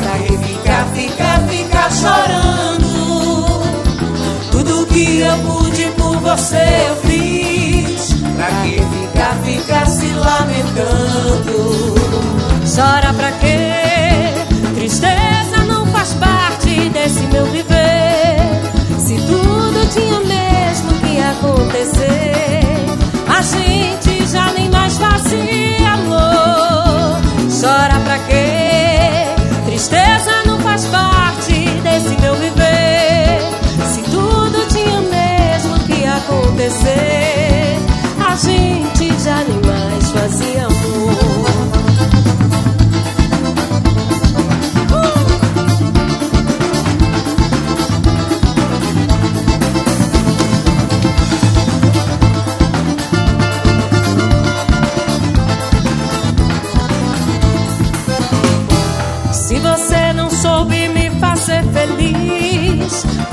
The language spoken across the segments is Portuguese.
que ficar, ficar, ficar chorando? Tudo que eu pude por você eu fiz. Pra que ficar, ficar se lamentando? Chora pra quê? Tristeza não faz parte desse meu viver. Se tudo tinha mesmo que acontecer, a gente já nem mais fazia amor. Chora pra quê?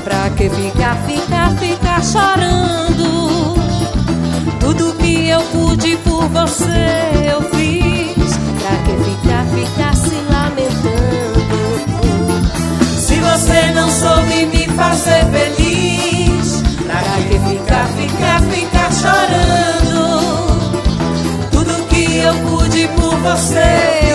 Pra que ficar, ficar, ficar chorando? Tudo que eu pude por você eu fiz. Pra que ficar, ficar se lamentando? Se você não soube me fazer feliz, pra que ficar, ficar, ficar chorando? Tudo que eu pude por você eu